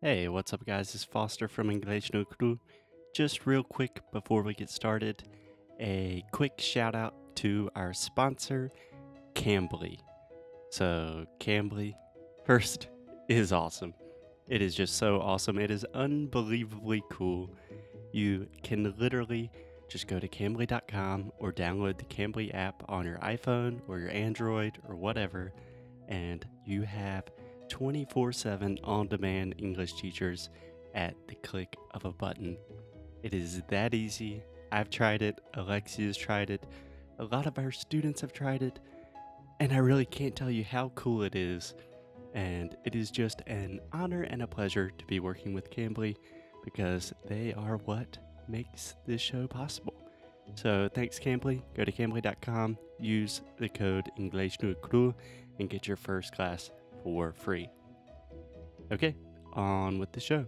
Hey, what's up, guys? It's Foster from English No Crew. Just real quick before we get started, a quick shout out to our sponsor, Cambly. So, Cambly, first, is awesome. It is just so awesome. It is unbelievably cool. You can literally just go to cambly.com or download the Cambly app on your iPhone or your Android or whatever, and you have 24 7 on demand English teachers at the click of a button. It is that easy. I've tried it, Alexia's tried it, a lot of our students have tried it, and I really can't tell you how cool it is. And it is just an honor and a pleasure to be working with Cambly because they are what makes this show possible. So thanks, Cambly. Go to cambly.com, use the code English no Cru, and get your first class for free. Okay, on with the show.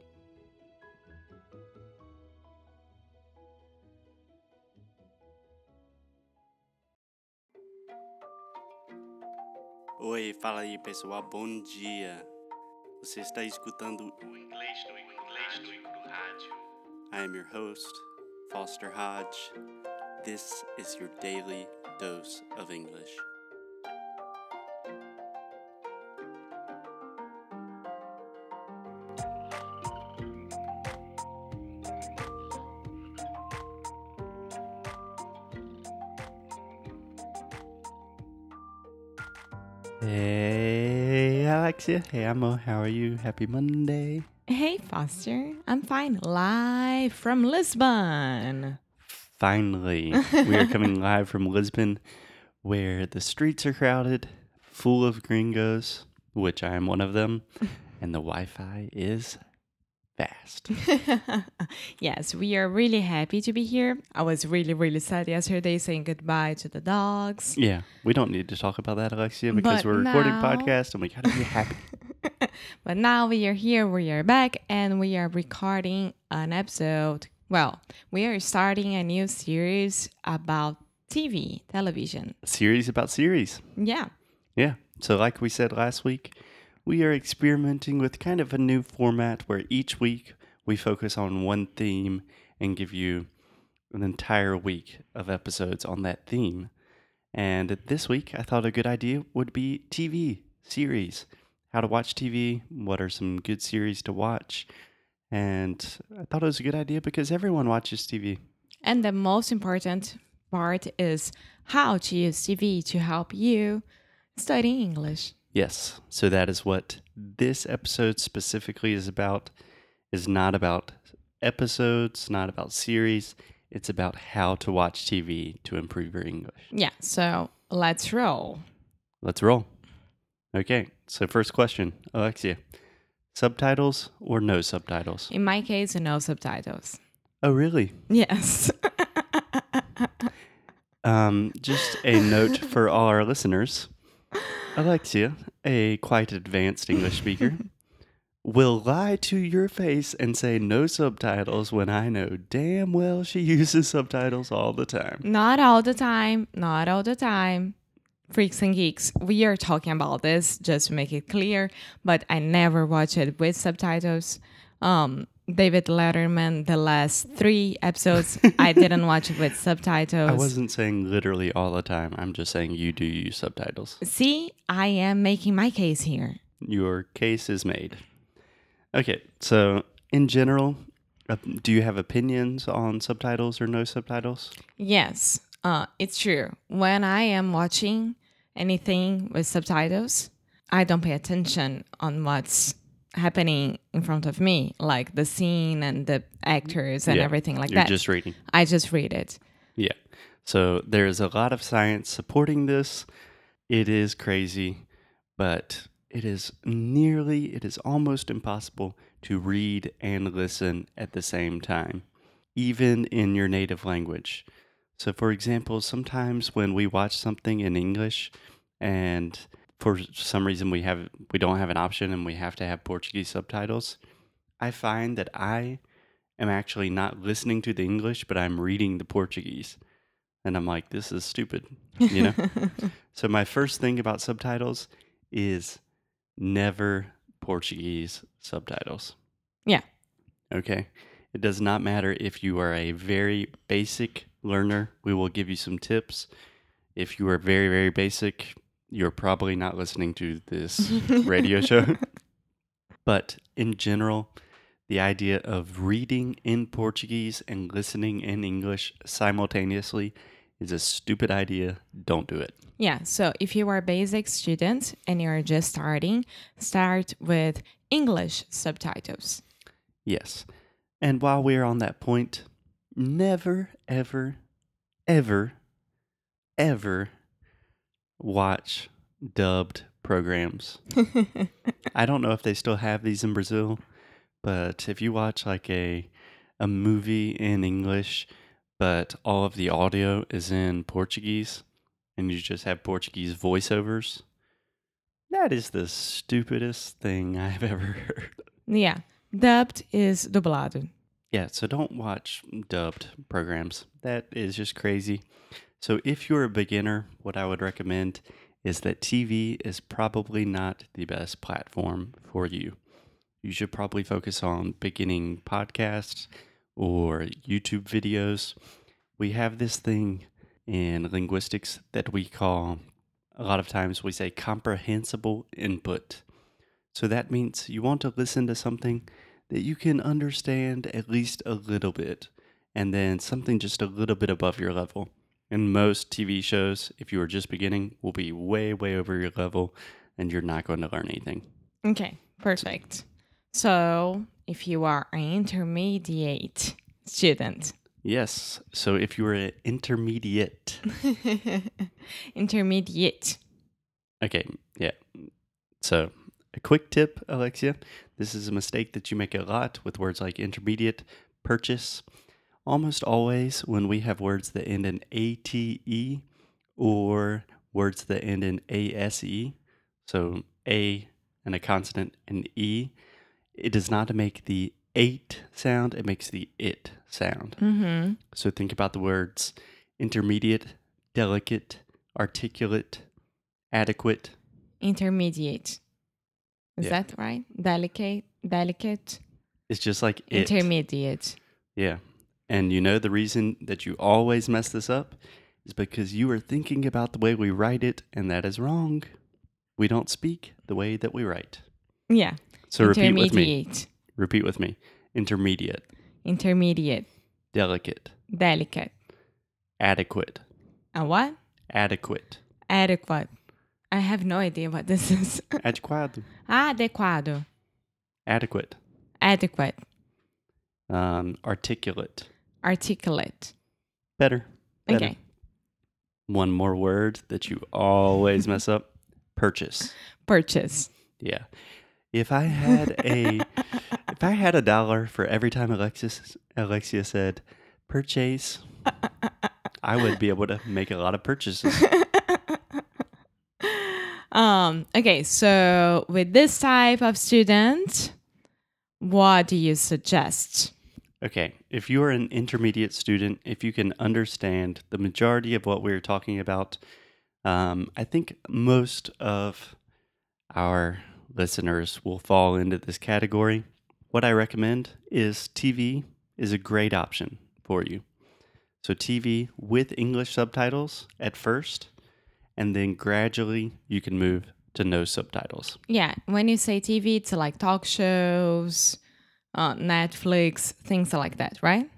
Oi, fala aí pessoal, bom dia. Você está escutando o Inglês no Inglês no Rádio. I am your host, Foster Hodge. This is your daily dose of English. Alexia. Hey, Amo. How are you? Happy Monday. Hey, Foster. I'm fine. Live from Lisbon. Finally, we are coming live from Lisbon, where the streets are crowded, full of gringos, which I am one of them, and the Wi Fi is fast. yes, we are really happy to be here. I was really, really sad yesterday saying goodbye to the dogs. Yeah, we don't need to talk about that, Alexia, because But we're recording now- podcast and we gotta be happy. But now we are here, we are back, and we are recording an episode. Well, we are starting a new series about TV, television. series about series. Yeah. Yeah. So, like we said last week, we are experimenting with kind of a new format where each week we focus on one theme and give you an entire week of episodes on that theme. And this week, I thought a good idea would be TV series. How to watch TV, what are some good series to watch. And I thought it was a good idea because everyone watches TV. And the most important part is how to use TV to help you study English. Yes. So that is what this episode specifically is about. Is not about episodes, not about series. It's about how to watch TV to improve your English. Yeah, so let's roll. Let's roll. Okay. So first question, Alexia. Subtitles or no subtitles? In my case, no subtitles. Oh, really? Yes. Um, just a note for all our listeners. Alexia, a quite advanced English speaker, will lie to your face and say no subtitles when I know damn well she uses subtitles all the time. not all the time, not all the time. Freaks and geeks, we are talking about this just to make it clear, but I never watch it with subtitles. Um, David Letterman, the last three episodes, I didn't watch it with subtitles. I wasn't saying literally all the time. I'm just saying you do use subtitles. See, I am making my case here. Your case is made. Okay, so in general, uh, do you have opinions on subtitles or no subtitles? Yes, uh, it's true. When I am watching anything with subtitles, I don't pay attention on what's happening in front of me, like the scene and the actors and Yeah, everything like You're that. just reading. I just read it. Yeah. So there's a lot of science supporting this. It is crazy, but it is nearly, it is almost impossible to read and listen at the same time, even in your native language. So, for example, sometimes when we watch something in English and for some reason we have we don't have an option and we have to have Portuguese subtitles, I find that I am actually not listening to the English, but I'm reading the Portuguese. And I'm like, this is stupid, you know? so, my first thing about subtitles is never Portuguese subtitles. Yeah. Okay. It does not matter if you are a very basic learner. We will give you some tips. If you are very, very basic, you're probably not listening to this radio show. But in general, the idea of reading in Portuguese and listening in English simultaneously is a stupid idea. Don't do it. Yeah, so if you are a basic student and you're just starting, start with English subtitles. Yes. And while we're on that point, never, ever, ever, ever watch dubbed programs. I don't know if they still have these in Brazil, but if you watch like a a movie in English, but all of the audio is in Portuguese and you just have Portuguese voiceovers, that is the stupidest thing I've ever heard. Yeah, dubbed is dublado. Yeah, so don't watch dubbed programs. That is just crazy. So if you're a beginner, what I would recommend is that TV is probably not the best platform for you. You should probably focus on beginning podcasts or YouTube videos. We have this thing in linguistics that we call, a lot of times we say comprehensible input. So that means you want to listen to something that you can understand at least a little bit, and then something just a little bit above your level. And most TV shows, if you are just beginning, will be way, way over your level, and you're not going to learn anything. Okay, perfect. So if you are an intermediate student, Yes. So if you were an intermediate, intermediate, okay, yeah. So a quick tip, Alexia. This is a mistake that you make a lot with words like intermediate, purchase. Almost always, when we have words that end in ate or words that end in ase, so a and a consonant and e, it does not make the eight sound, it makes the it sound. mm-hmm. So think about the words intermediate, delicate, articulate, adequate. intermediate. Is Yeah. that right? Delicate, delicate, It's just like it. intermediate. yeah. And you know the reason that you always mess this up is because you are thinking about the way we write it, and that is wrong. We don't speak the way that we write. Yeah. So repeat with me. intermediate, Repeat with me. Intermediate, intermediate, delicate, delicate. adequate, And what? adequate, Adequate. I have no idea what this is. adequado, Adequado. adequate, Adequate. um, articulate, Articulate. better. better. Okay. One more word that you always mess up purchase. Purchase. Yeah. If I had a if I had a dollar for every time Alexis Alexia said purchase, I would be able to make a lot of purchases. Um, okay, so with this type of student, what do you suggest? Okay, if you are an intermediate student, if you can understand the majority of what we're talking about, um, I think most of our listeners will fall into this category. What I recommend is TV is a great option for you. So, TV with English subtitles at first, and then gradually you can move to no subtitles. Yeah, when you say TV, it's like talk shows, uh, Netflix, things like that, right?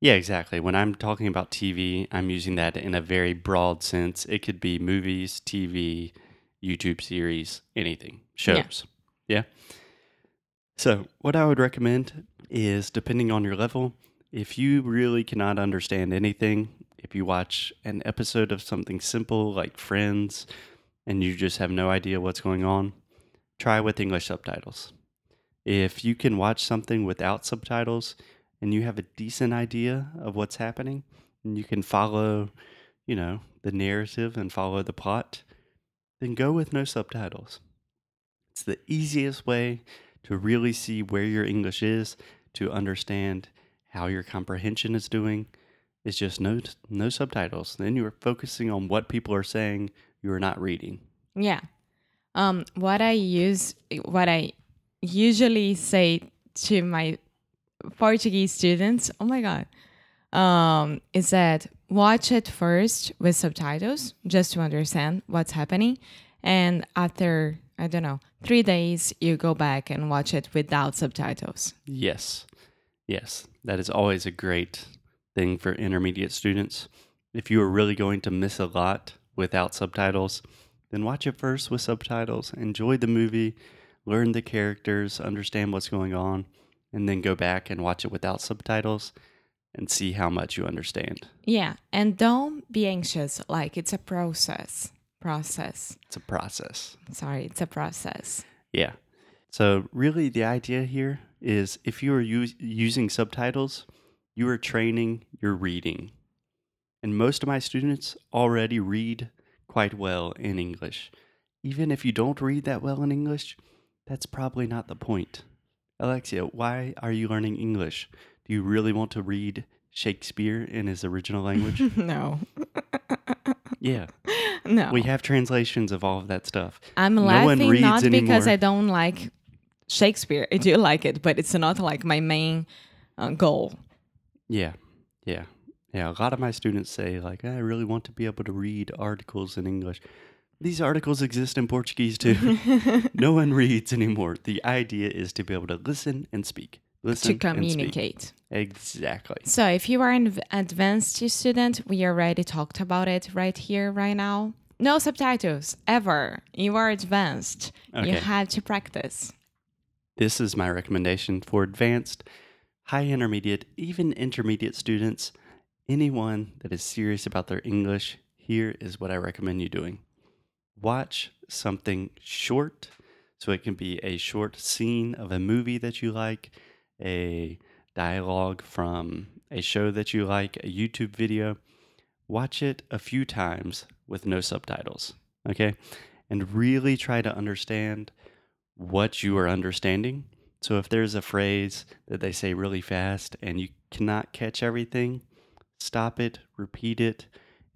Yeah, exactly. When I'm talking about TV, I'm using that in a very broad sense. It could be movies, TV, YouTube series, anything, shows. Yeah. So, what I would recommend is depending on your level, if you really cannot understand anything, if you watch an episode of something simple like Friends and you just have no idea what's going on, try with English subtitles. If you can watch something without subtitles, and you have a decent idea of what's happening and you can follow, you know, the narrative and follow the plot, then go with no subtitles. It's the easiest way to really see where your English is, to understand how your comprehension is doing. It's just no no subtitles. Then you are focusing on what people are saying. You are not reading. Yeah. Um, what I use, what I usually say to my Portuguese students, oh my god, um, is that watch it first with subtitles just to understand what's happening, and after I don't know three days, you go back and watch it without subtitles. Yes. Yes. That is always a great thing for intermediate students. If you are really going to miss a lot without subtitles, then watch it first with subtitles, enjoy the movie, learn the characters, understand what's going on, and then go back and watch it without subtitles and see how much you understand. Yeah, and don't be anxious. Like it's a process. Process. It's a process. Sorry, it's a process. Yeah. So, really, the idea here is if you are us- using subtitles, you are training your reading. And most of my students already read quite well in English. Even if you don't read that well in English, that's probably not the point. Alexia, why are you learning English? Do you really want to read Shakespeare in his original language? no, yeah. no. We have translations of all of that stuff. I'm no laughing not because. I don't like Shakespeare. I do like it, but it's not like my main uh, goal. Yeah, yeah, yeah. A lot of my students say like, I really want to be able to read articles in English. These articles exist in Portuguese too. no one reads anymore. The idea is to be able to listen and speak. Listen to communicate. Exactly. So, if you are an advanced student, we already talked about it right here, right now. No subtitles ever. You are advanced. You Okay. have to practice. This is my recommendation for advanced, high intermediate, even intermediate students. Anyone that is serious about their English, here is what I recommend you doing. Watch something short. So it can be a short scene of a movie that you like, a dialogue from a show that you like, a YouTube video. Watch it a few times with no subtitles, okay? And really try to understand what you are understanding. So if there's a phrase that they say really fast and you cannot catch everything, stop it, repeat it.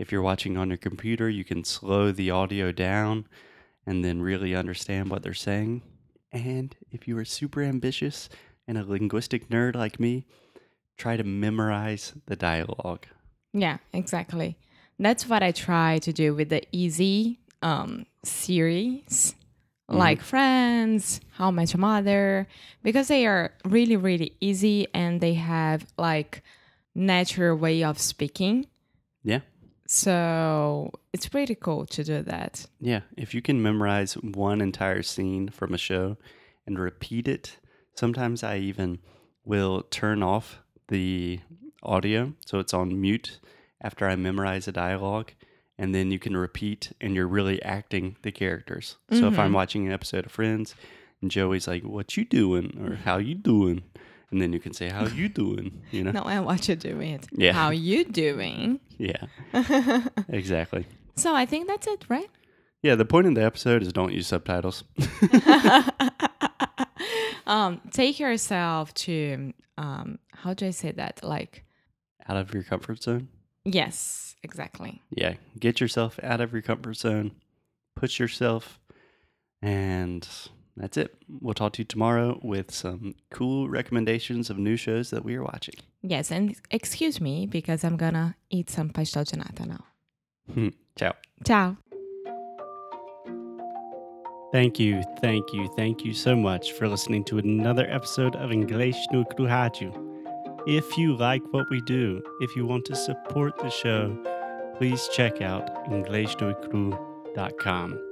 If you're watching on your computer, you can slow the audio down and then really understand what they're saying. And if you are super ambitious and a linguistic nerd like me, try to memorize the dialogue. Yeah, exactly. That's what I try to do with the easy um, series, like Friends, How I Met Your Mother, because they are really, really easy and they have like natural way of speaking. Yeah. So it's pretty cool to do that. Yeah, if you can memorize one entire scene from a show and repeat it, sometimes I even will turn off the audio so it's on mute after I memorize a dialogue and then you can repeat and you're really acting the characters. So if I'm mm-hmm. watching an episode of Friends and Joey's like, "What you doing?" or "How you doing?" And then you can say, "How you doing?" you know? No, I want you doing it. Yeah. How you doing? Yeah. exactly. So I think that's it, right? Yeah, the point of the episode is don't use subtitles. um, take yourself to um, how do I say that? Like, Out of your comfort zone. yes, exactly. yeah, get yourself out of your comfort zone, push yourself, and that's it. We'll talk to you tomorrow with some cool recommendations of new shows that we are watching. Yes, and excuse me because I'm gonna eat some pastel de nata now. Hmm. Ciao. Ciao. Thank you, thank you, thank you so much for listening to another episode of English no Kruhaju. If you like what we do, if you want to support the show, please check out EnglishNoCrew.com.